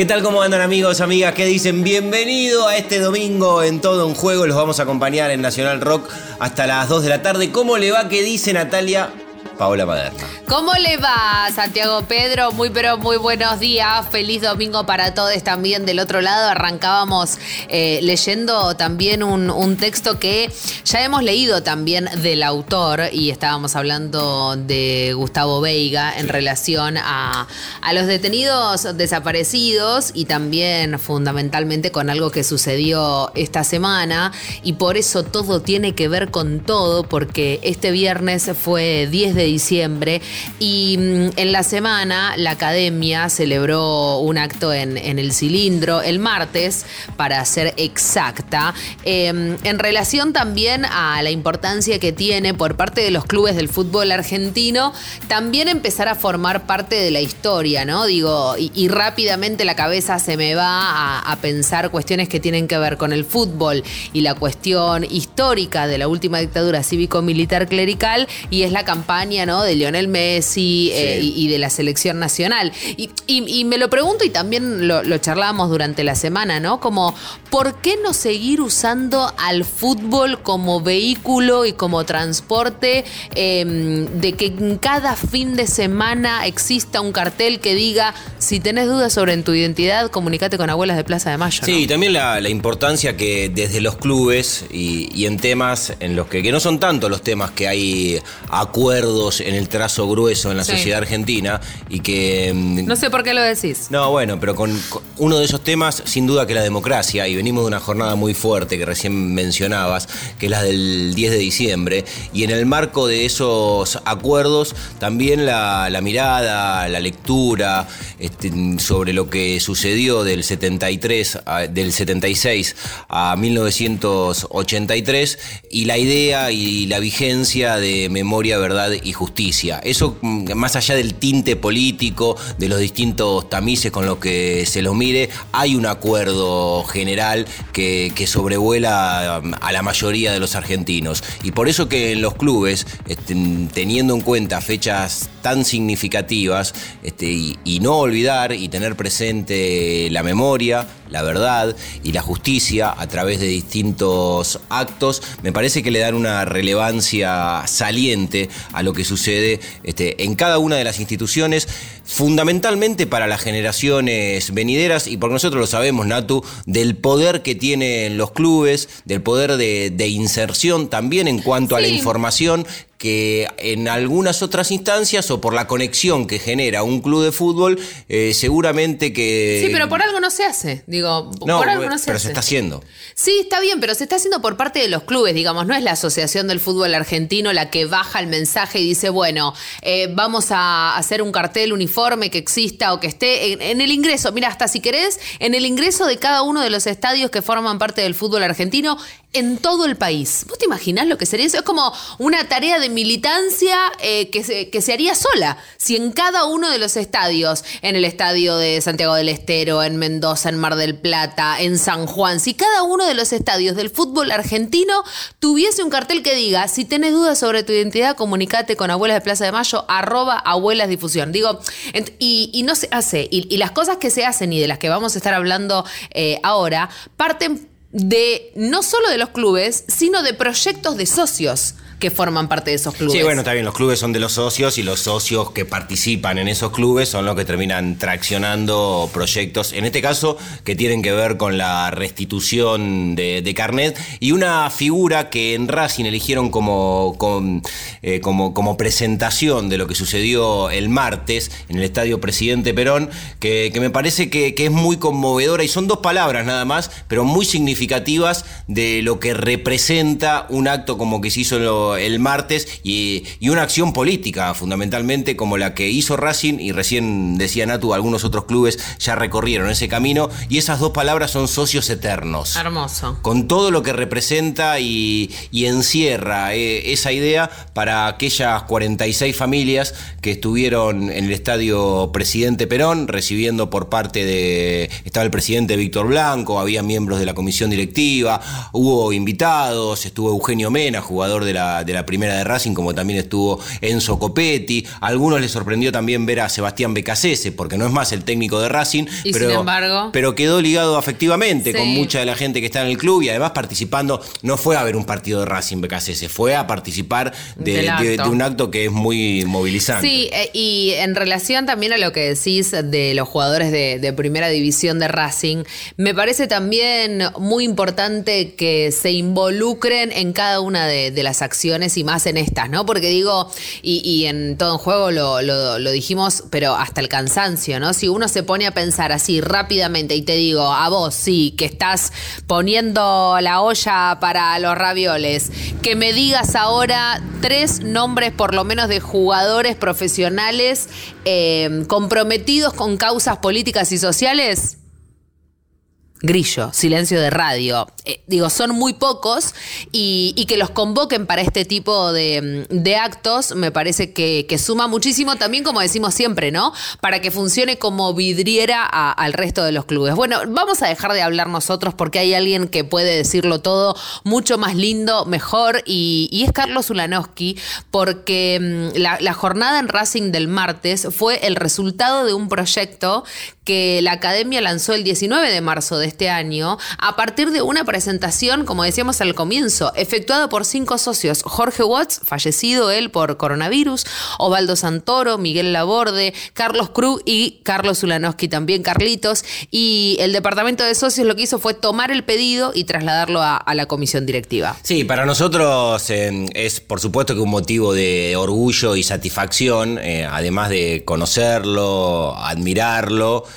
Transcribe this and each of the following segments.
¿Qué tal? ¿Cómo andan amigos, amigas? ¿Qué dicen? Bienvenido a este domingo en Todo un Juego. Los vamos a acompañar en Nacional Rock hasta las 2 de la tarde. ¿Cómo le va? ¿Qué dice Natalia? Paola Maderna. ¿Cómo le va, Santiago Pedro? Muy, pero muy buenos días. Feliz domingo para todos también. Del otro lado, arrancábamos eh, leyendo también un, texto que ya hemos leído también del autor y estábamos hablando de Gustavo Veiga en relación a, a los detenidos desaparecidos y también fundamentalmente con algo que sucedió esta semana y por eso todo tiene que ver con todo porque este viernes fue 10 de diciembre y mm, en la semana la academia celebró un acto en, el cilindro el martes, para ser exacta, em, en relación también a la importancia que tiene por parte de los clubes del fútbol argentino también empezar a formar parte de la historia, ¿no? Digo, y, rápidamente la cabeza se me va a, pensar cuestiones que tienen que ver con el fútbol y la cuestión histórica de la última dictadura cívico-militar clerical y es la campaña, ¿no? De Lionel Messi eh, y, de la selección nacional. Y, me lo pregunto y también lo, lo charlábamos durante la semana, ¿no? Como, ¿por qué no seguir usando al fútbol como vehículo y como transporte em, de que en cada fin de semana exista un cartel que diga, si tenés dudas sobre tu identidad, comunícate con Abuelas de Plaza de Mayo? Sí, y también la, importancia que desde los clubes y, en temas en los que, que no son tanto los temas que hay acuerdos en el trazo grueso en la sociedad argentina y que... Mm, no sé por qué lo decís. No, bueno, pero con, uno de esos temas, sin duda que la democracia, y venimos de una jornada muy fuerte que recién mencionabas, que es la del 10 de diciembre, y en el marco de esos acuerdos, también la, mirada, la lectura este, sobre lo que sucedió del 73, del 76 a 1983, y la idea y la vigencia de memoria, verdad y justicia. Eso Mm, más allá del tinte político, de los distintos tamices con los que se los mire, hay un acuerdo general que, sobrevuela mm, a la mayoría de los argentinos. Y por eso que en los clubes, este, teniendo en cuenta fechas tan significativas, este, y no olvidar y tener presente la memoria, la verdad y la justicia a través de distintos actos, me parece que le dan una relevancia saliente a lo que sucede este, en cada una de las instituciones, fundamentalmente para las generaciones venideras y porque nosotros lo sabemos, Natu, del poder que tienen los clubes, del poder de, inserción también en cuanto a la información que en algunas otras instancias o por la conexión que genera un club de fútbol, eh, seguramente que... Sí, pero por algo no se hace, digo, por algo no se pero se está haciendo. Sí, está bien, pero se está haciendo por parte de los clubes, digamos, no es la Asociación del Fútbol Argentino la que baja el mensaje y dice, bueno, eh, vamos a hacer un cartel uniforme que exista o que esté en, en el ingreso, mira, hasta si querés, en el ingreso de cada uno de los estadios que forman parte del fútbol argentino, en todo el país. ¿Vos te imaginás lo que sería eso? Es como una tarea de militancia eh, que, se, que se haría sola. Si en cada uno de los estadios, en el estadio de Santiago del Estero, en Mendoza, en Mar del Plata, en San Juan, si cada uno de los estadios del fútbol argentino tuviese un cartel que diga, si tenés dudas sobre tu identidad, comunicate con Abuelas de Plaza de Mayo, arroba Abuelas Difusión. Digo, y, no se hace, y, las cosas que se hacen y de las que vamos a estar hablando eh, ahora, parten de no solo de los clubes, sino de proyectos de socios que forman parte de esos clubes. Sí, bueno, bien, los clubes son de los socios y los socios que participan en esos clubes son los que terminan traccionando proyectos, en este caso, que tienen que ver con la restitución de, carnet y una figura que en Racing eligieron como, eh, como, como, presentación de lo que sucedió el martes en el Estadio Presidente Perón, que, me parece que, que es muy conmovedora y son dos palabras nada más, pero muy significativas de lo que representa un acto como que se hizo en, lo, el martes y, una acción política fundamentalmente como la que hizo Racing y recién decía Natu, algunos otros clubes ya recorrieron ese camino y esas dos palabras son socios eternos. Hermoso. Con todo lo que representa y, encierra eh, esa idea para aquellas 46 familias que estuvieron en el estadio Presidente Perón recibiendo por parte de, estaba el presidente Víctor Blanco, había miembros de la comisión directiva, hubo invitados, estuvo Eugenio Mena, jugador de la, de la primera de Racing, como también estuvo Enzo Copetti. A algunos les sorprendió también ver a Sebastián Becasese, porque no es más el técnico de Racing, pero, pero quedó ligado afectivamente con mucha de la gente que está en el club y además participando, no fue a ver un partido de Racing Becasese, fue a participar de, un acto que es muy movilizante. Sí, eh, y en relación también a lo que decís de los jugadores de primera división de Racing, me parece también muy importante que se involucren en cada una de, las acciones y más en estas, ¿no? Porque digo, y, en todo en juego lo, dijimos, pero hasta el cansancio, ¿no? Si uno se pone a pensar así rápidamente y te digo, a vos sí, que estás poniendo la olla para los ravioles, que me digas ahora tres nombres por lo menos de jugadores profesionales eh, comprometidos con causas políticas y sociales, Grillo, silencio de radio. Eh, digo, son muy pocos y, que los convoquen para este tipo de, actos me parece que, suma muchísimo también, como decimos siempre, ¿no? Para que funcione como vidriera al resto de los clubes. Bueno, vamos a dejar de hablar nosotros porque hay alguien que puede decirlo todo mucho más lindo, mejor y, es Carlos Ulanowski porque mm, la, la jornada en Racing del martes fue el resultado de un proyecto que la academia lanzó el 19 de marzo de este año a partir de una presentación, como decíamos al comienzo, efectuada por cinco socios. Jorge Watts, fallecido él por coronavirus, Osvaldo Santoro, Miguel Laborde, Carlos Cruz y Carlos Ulanowski también, Carlitos. Y el departamento de socios lo que hizo fue tomar el pedido y trasladarlo a, la comisión directiva. Sí, para nosotros eh, es por supuesto que un motivo de orgullo y satisfacción, eh, además de conocerlo, admirarlo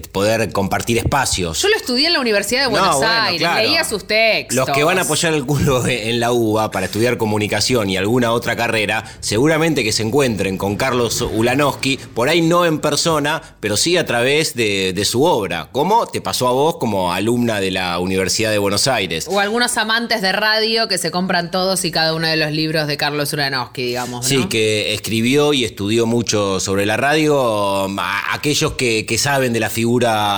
poder compartir espacios. Yo lo estudié en la Universidad de Buenos Aires, leía sus textos. Los que van a apoyar el culo en la UBA para estudiar comunicación y alguna otra carrera, seguramente que se encuentren con Carlos Ulanowski, por ahí no en persona, pero sí a través de, su obra. ¿Cómo te pasó a vos como alumna de la Universidad de Buenos Aires? O algunos amantes de radio que se compran todos y cada uno de los libros de Carlos Ulanowski, digamos. Sí, que escribió y estudió mucho sobre la radio. Aquellos que, que saben de la figura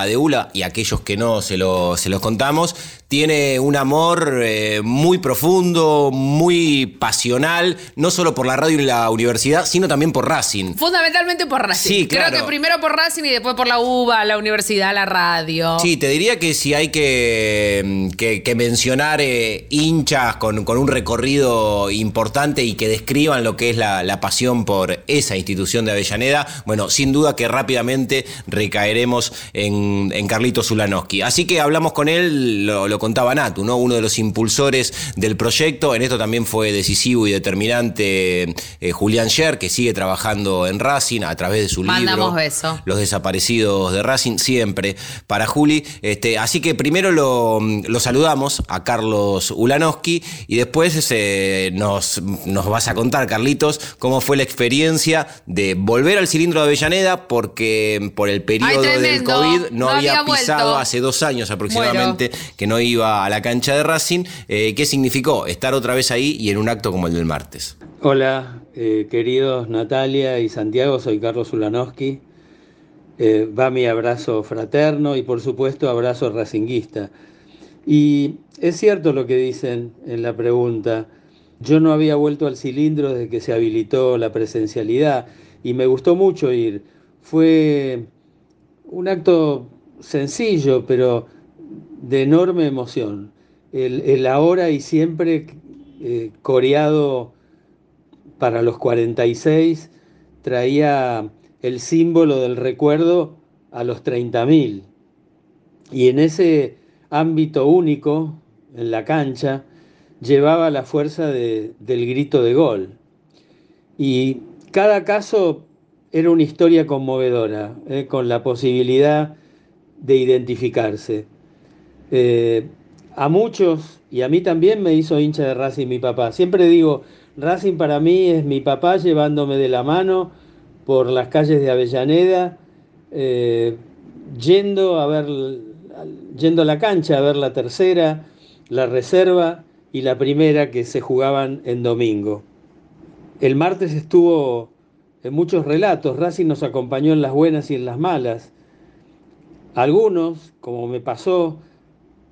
de Ula y aquellos que no se, se los contamos, tiene un amor eh, muy profundo, muy pasional, no solo por la radio y la universidad, sino también por Racing. Fundamentalmente por Racing. Sí, Creo que primero por Racing y después por la UBA, la universidad, la radio. Sí, te diría que si hay que, que, mencionar eh, hinchas con, con, un recorrido importante y que describan lo que es la, la pasión por esa institución de Avellaneda, bueno, sin duda que rápidamente recaeremos en, en Carlitos Zulanowski. Así que hablamos con él, lo, lo contaba Natu, ¿no? Uno de los impulsores del proyecto. En esto también fue decisivo y determinante eh, Julián Scher, que sigue trabajando en Racing a través de su Mandamos libro. beso. Los desaparecidos de Racing, siempre para Juli. Este, así que primero lo, saludamos a Carlos Ulanowski y después este, nos, nos vas a contar, Carlitos, cómo fue la experiencia de volver al cilindro de Avellaneda, porque por el periodo del COVID no, había, pisado hace dos años aproximadamente que no iba a la cancha de Racing. Eh, ¿Qué significó estar otra vez ahí y en un acto como el del martes? Hola, eh, queridos Natalia y Santiago, soy Carlos Ulanowski. Eh, va mi abrazo fraterno y por supuesto abrazo racinguista. Y es cierto lo que dicen en la pregunta. Yo no había vuelto al cilindro desde que se habilitó la presencialidad y me gustó mucho ir. Fue un acto sencillo, pero de enorme emoción. El, ahora y siempre eh, coreado para los 46 traía el símbolo del recuerdo a los 30.000. Y en ese ámbito único, en la cancha, llevaba la fuerza del grito de gol. Y cada caso era una historia conmovedora, eh, con la posibilidad de identificarse. Eh, a muchos, y a mí también me hizo hincha de Racing mi papá. Siempre digo, Racing para mí es mi papá llevándome de la mano por las calles de Avellaneda, eh, yendo a ver, yendo a la cancha a ver la tercera, la reserva y la primera que se jugaban en domingo. El martes estuvo en muchos relatos, Racing nos acompañó en las buenas y en las malas. Algunos, como me pasó,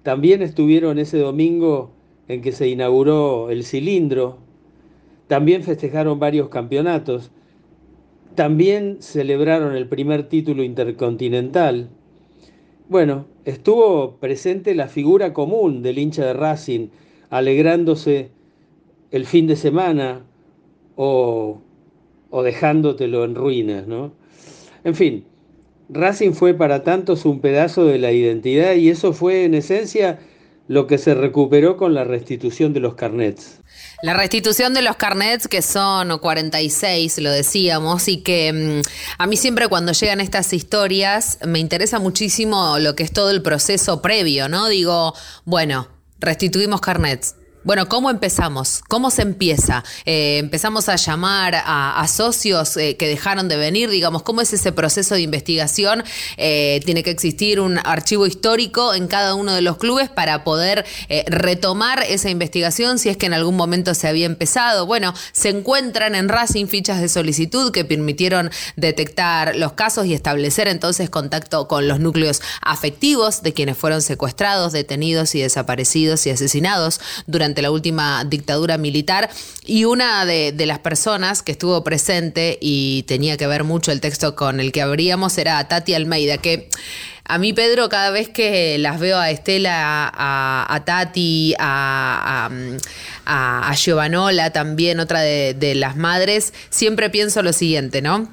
también estuvieron ese domingo en que se inauguró el cilindro, también festejaron varios campeonatos, también celebraron el primer título intercontinental. Bueno, estuvo presente la figura común del hincha de Racing, alegrándose el fin de semana o, o dejándotelo en ruinas, ¿no? En fin, Racing fue para tantos un pedazo de la identidad y eso fue en esencia lo que se recuperó con la restitución de los carnets. La restitución de los carnets, que son 46, lo decíamos, y que mm, a mí siempre cuando llegan estas historias me interesa muchísimo lo que es todo el proceso previo, ¿no? Digo, bueno, restituimos carnets bueno, ¿cómo empezamos? ¿Cómo se empieza? Eh, empezamos a llamar a, socios eh, que dejaron de venir, digamos, ¿cómo es ese proceso de investigación? Eh, tiene que existir un archivo histórico en cada uno de los clubes para poder retomar esa investigación si es que en algún momento se había empezado. Bueno, se encuentran en Racing fichas de solicitud que permitieron detectar los casos y establecer entonces contacto con los núcleos afectivos de quienes fueron secuestrados, detenidos y desaparecidos y asesinados durante la última dictadura militar. Y una de, las personas que estuvo presente y tenía que ver mucho el texto con el que abríamos era Tati Almeida, que a mí, Pedro, cada vez que las veo a Estela, a, Tati, a, a, Giovanola también, otra de, de las madres, siempre pienso lo siguiente, ¿no?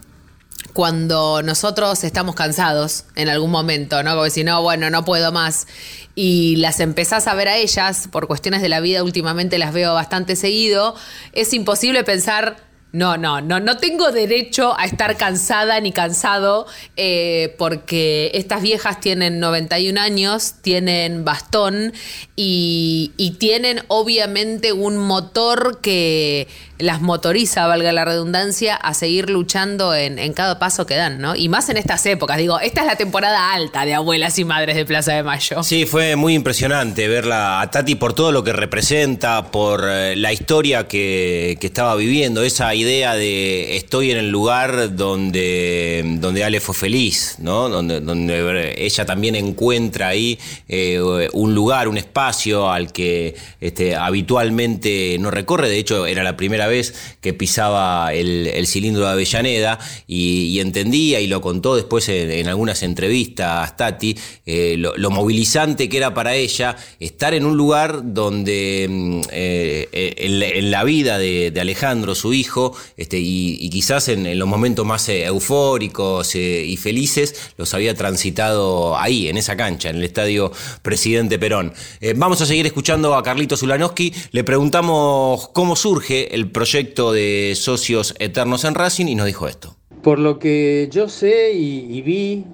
Cuando nosotros estamos cansados en algún momento, ¿no? Como si no, bueno, no puedo más. Y las empezás a ver a ellas, por cuestiones de la vida últimamente las veo bastante seguido, es imposible pensar no, no, no, no tengo derecho a estar cansada ni cansado eh, porque estas viejas tienen 91 años, tienen bastón y, tienen obviamente un motor que las motoriza, valga la redundancia, a seguir luchando en, en, cada paso que dan, ¿no? Y más en estas épocas. Digo, esta es la temporada alta de abuelas y madres de Plaza de Mayo. Sí, fue muy impresionante verla a Tati por todo lo que representa, por eh, la historia que, que estaba viviendo, esa idea de estoy en el lugar donde, donde Ale fue feliz, ¿no? Donde, donde ella también encuentra ahí eh, un lugar, un espacio al que este, habitualmente no recorre. De hecho, era la primera vez que pisaba el, cilindro de Avellaneda y, entendía y lo contó después en, algunas entrevistas Tati, eh, lo, movilizante que era para ella estar en un lugar donde mm, eh, en, la vida de, Alejandro, su hijo, este, y, quizás en, los momentos más eh, eufóricos y felices, los había transitado ahí, en esa cancha, en el estadio Presidente Perón. vamos a seguir escuchando a Carlito Zulanowski, le preguntamos cómo surge el proyecto de socios eternos en Racing y nos dijo esto. Por lo que yo sé y, vi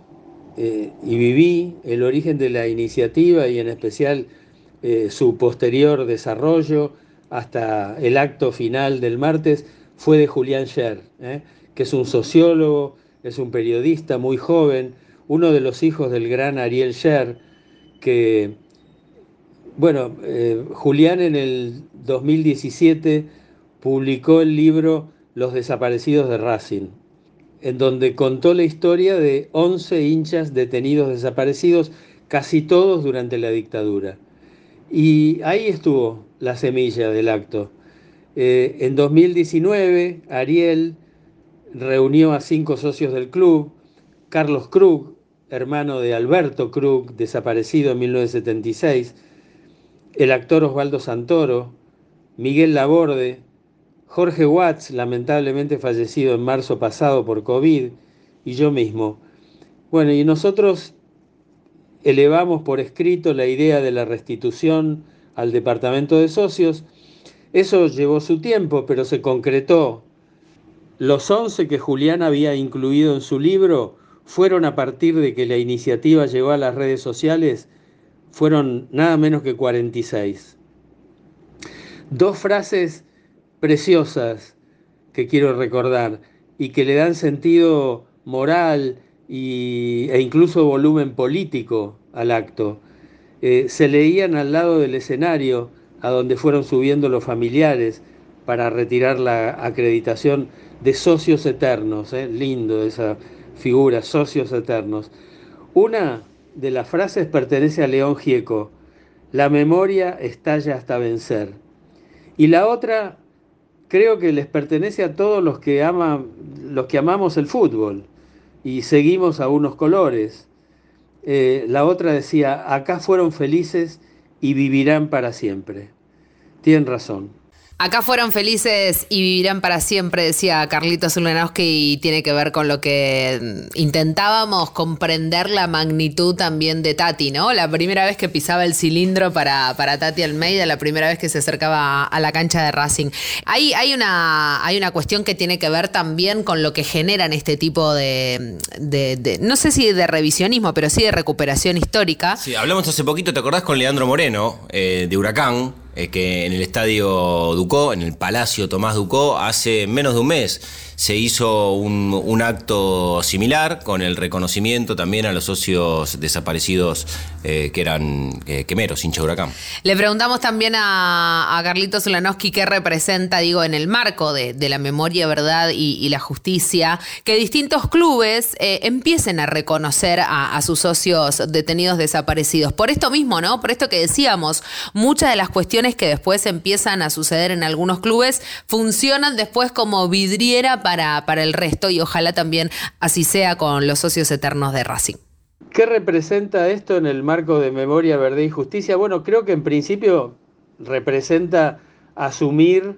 eh, y viví el origen de la iniciativa y en especial eh, su posterior desarrollo hasta el acto final del martes fue de Julián Scher, eh, que es un sociólogo, es un periodista muy joven, uno de los hijos del gran Ariel Scher, que, bueno, Julián en el 2017 publicó el libro Los desaparecidos de Racing, en donde contó la historia de 11 hinchas detenidos desaparecidos, casi todos durante la dictadura. Y ahí estuvo la semilla del acto. Eh, en 2019, Ariel reunió a cinco socios del club, Carlos Krug, hermano de Alberto Krug, desaparecido en 1976, el actor Osvaldo Santoro, Miguel Laborde, Jorge Watts, lamentablemente fallecido en marzo pasado por COVID, y yo mismo. Bueno, y nosotros elevamos por escrito la idea de la restitución al departamento de socios. Eso llevó su tiempo, pero se concretó. Los 11 que Julián había incluido en su libro fueron a partir de que la iniciativa llegó a las redes sociales, fueron nada menos que 46. Dos frases preciosas que quiero recordar y que le dan sentido moral e incluso volumen político al acto. Eh, se leían al lado del escenario a donde fueron subiendo los familiares para retirar la acreditación de socios eternos, ¿eh? lindo esa figura, socios eternos. Una de las frases pertenece a León Gieco, la memoria estalla hasta vencer. Y la otra creo que les pertenece a todos los que aman, los que amamos el fútbol y seguimos a unos colores. Eh, la otra decía, acá fueron felices y vivirán para siempre. Tienen razón. Acá fueron felices y vivirán para siempre, decía Carlitos Zulanowski, y tiene que ver con lo que intentábamos comprender la magnitud también de Tati, ¿no? La primera vez que pisaba el cilindro para, para Tati Almeida, la primera vez que se acercaba a la cancha de Racing. Hay, hay, una, hay una cuestión que tiene que ver también con lo que generan este tipo de, no sé si de revisionismo, pero sí de recuperación histórica. Sí, hablamos hace poquito, ¿te acordás con Leandro Moreno, eh, de Huracán? Eh, que en el estadio Ducó, en el Palacio Tomás Ducó, hace menos de un mes se hizo un, acto similar con el reconocimiento también a los socios desaparecidos eh, que eran eh, quemeros, hincha huracán. Le preguntamos también a, Carlitos Solanowski qué representa, digo, en el marco de, la memoria, verdad y, la justicia, que distintos clubes eh, empiecen a reconocer a, sus socios detenidos desaparecidos. Por esto mismo, ¿no? Por esto que decíamos, muchas de las cuestiones que después empiezan a suceder en algunos clubes funcionan después como vidriera para el resto y ojalá también así sea con los socios eternos de Racing. ¿Qué representa esto en el marco de memoria, verdad y justicia? Bueno, creo que en principio representa asumir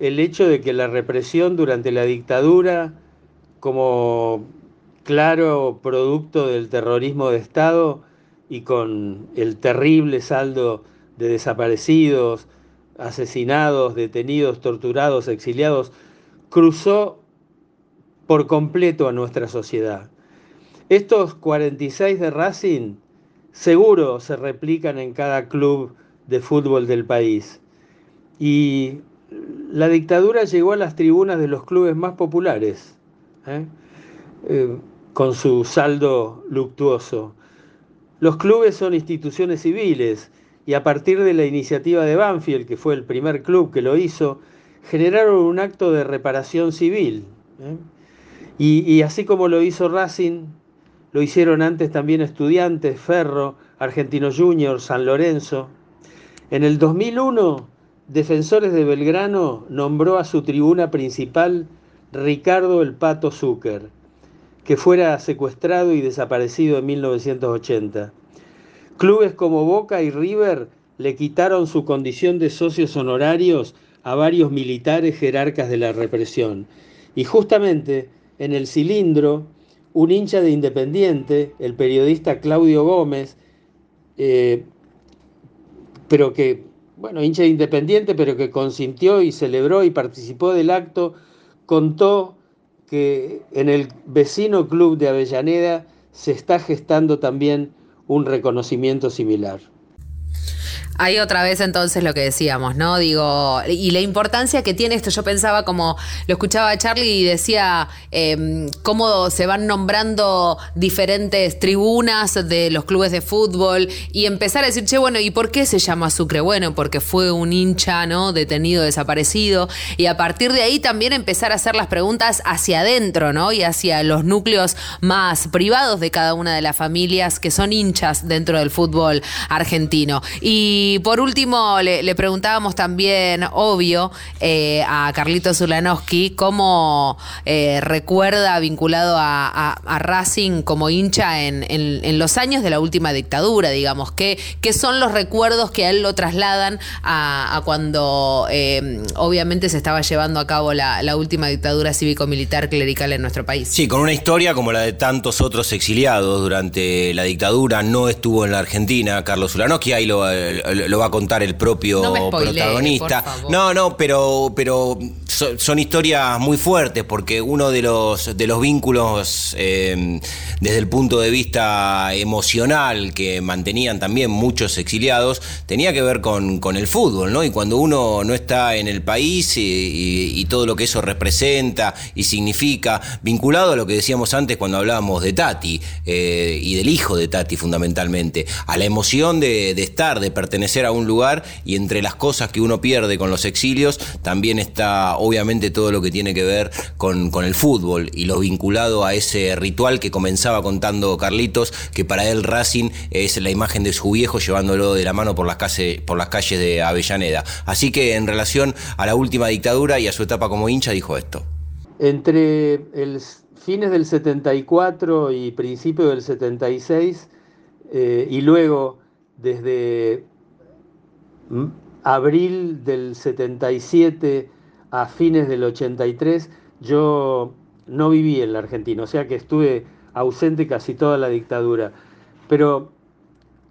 el hecho de que la represión durante la dictadura, como claro producto del terrorismo de Estado y con el terrible saldo de desaparecidos, asesinados, detenidos, torturados, exiliados, cruzó por completo a nuestra sociedad. Estos 46 de Racing seguro se replican en cada club de fútbol del país. Y la dictadura llegó a las tribunas de los clubes más populares, ¿eh? Eh, con su saldo luctuoso. Los clubes son instituciones civiles y a partir de la iniciativa de Banfield, que fue el primer club que lo hizo, generaron un acto de reparación civil. ¿eh? Y, así como lo hizo Racing, lo hicieron antes también Estudiantes, Ferro, Argentino Junior, San Lorenzo. En el 2001, Defensores de Belgrano nombró a su tribuna principal Ricardo el Pato Zucker, que fuera secuestrado y desaparecido en 1980. Clubes como Boca y River le quitaron su condición de socios honorarios a varios militares jerarcas de la represión. Y justamente en el cilindro un hincha de Independiente, el periodista Claudio Gómez, eh, pero que, bueno, hincha de Independiente, pero que consintió y celebró y participó del acto, contó que en el vecino club de Avellaneda se está gestando también un reconocimiento similar. Hay otra vez entonces lo que decíamos, ¿no? Digo, y la importancia que tiene esto, yo pensaba como, lo escuchaba Charlie y decía em, cómo se van nombrando diferentes tribunas de los clubes de fútbol y empezar a decir, che, bueno, ¿y por qué se llama Sucre? Bueno, porque fue un hincha, ¿no? Detenido, desaparecido. Y a partir de ahí también empezar a hacer las preguntas hacia adentro, ¿no? Y hacia los núcleos más privados de cada una de las familias que son hinchas dentro del fútbol argentino. Y y por último, le, preguntábamos también, obvio, eh, a Carlito Zulanowski cómo eh, recuerda vinculado a, Racing como hincha en, los años de la última dictadura, digamos, qué, qué son los recuerdos que a él lo trasladan a, cuando eh, obviamente se estaba llevando a cabo la, última dictadura cívico-militar clerical en nuestro país. Sí, con una historia como la de tantos otros exiliados durante la dictadura, no estuvo en la Argentina, Carlos Zulanowski, ahí lo lo va a contar el propio protagonista. No, no, pero, pero son historias muy fuertes porque uno de los, de los vínculos eh, desde el punto de vista emocional que mantenían también muchos exiliados tenía que ver con, el fútbol, ¿no? Y cuando uno no está en el país y, todo lo que eso representa y significa, vinculado a lo que decíamos antes cuando hablábamos de Tati eh, y del hijo de Tati fundamentalmente, a la emoción de, de estar, de pertenecer a un lugar y entre las cosas que uno pierde con los exilios también está obviamente todo lo que tiene que ver con, el fútbol y lo vinculado a ese ritual que comenzaba contando Carlitos, que para él Racing es la imagen de su viejo llevándolo de la mano por las, calles, por las calles de Avellaneda. Así que en relación a la última dictadura y a su etapa como hincha dijo esto. Entre el fines del 74 y principios del 76, eh, y luego desde abril del 77 a fines del 83, yo no viví en la Argentina, o sea que estuve ausente casi toda la dictadura. Pero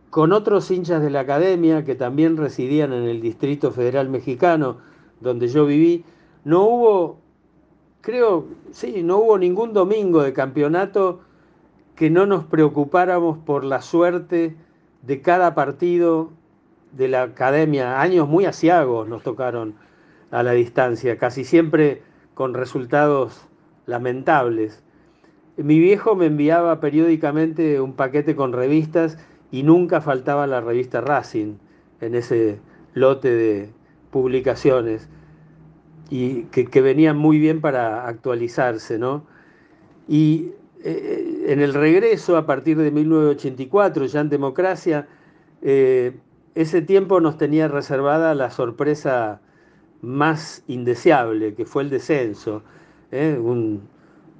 con otros hinchas de la academia que también residían en el Distrito Federal Mexicano, donde yo viví, no hubo, creo, sí, no hubo ningún domingo de campeonato que no nos preocupáramos por la suerte de cada partido de la academia, años muy asiagos nos tocaron a la distancia, casi siempre con resultados lamentables. Mi viejo me enviaba periódicamente un paquete con revistas y nunca faltaba la revista Racing en ese lote de publicaciones y que, venían muy bien para actualizarse, ¿no? Y eh, en el regreso, a partir de 1984, ya en democracia, eh, ese tiempo nos tenía reservada la sorpresa más indeseable, que fue el descenso, ¿eh? un,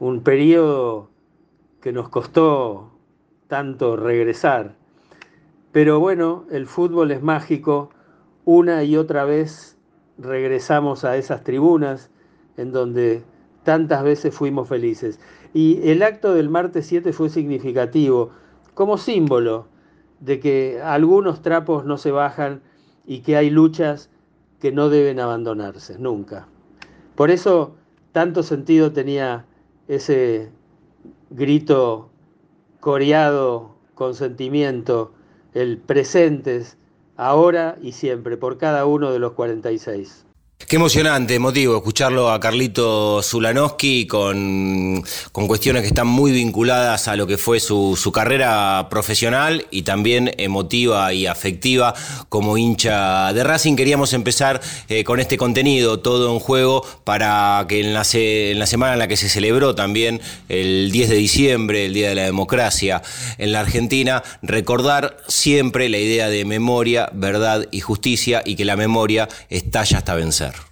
un periodo que nos costó tanto regresar. Pero bueno, el fútbol es mágico, una y otra vez regresamos a esas tribunas en donde tantas veces fuimos felices. Y el acto del martes 7 fue significativo, como símbolo de que algunos trapos no se bajan y que hay luchas que no deben abandonarse, nunca. Por eso tanto sentido tenía ese grito coreado con sentimiento, el presentes, ahora y siempre, por cada uno de los 46. Qué emocionante, emotivo, escucharlo a Carlito Zulanowski con, cuestiones que están muy vinculadas a lo que fue su, carrera profesional y también emotiva y afectiva como hincha de Racing. Queríamos empezar eh, con este contenido, todo en juego, para que en la semana en la que se celebró también el 10 de diciembre, el Día de la Democracia en la Argentina, recordar siempre la idea de memoria, verdad y justicia y que la memoria estalla hasta vencer lugar.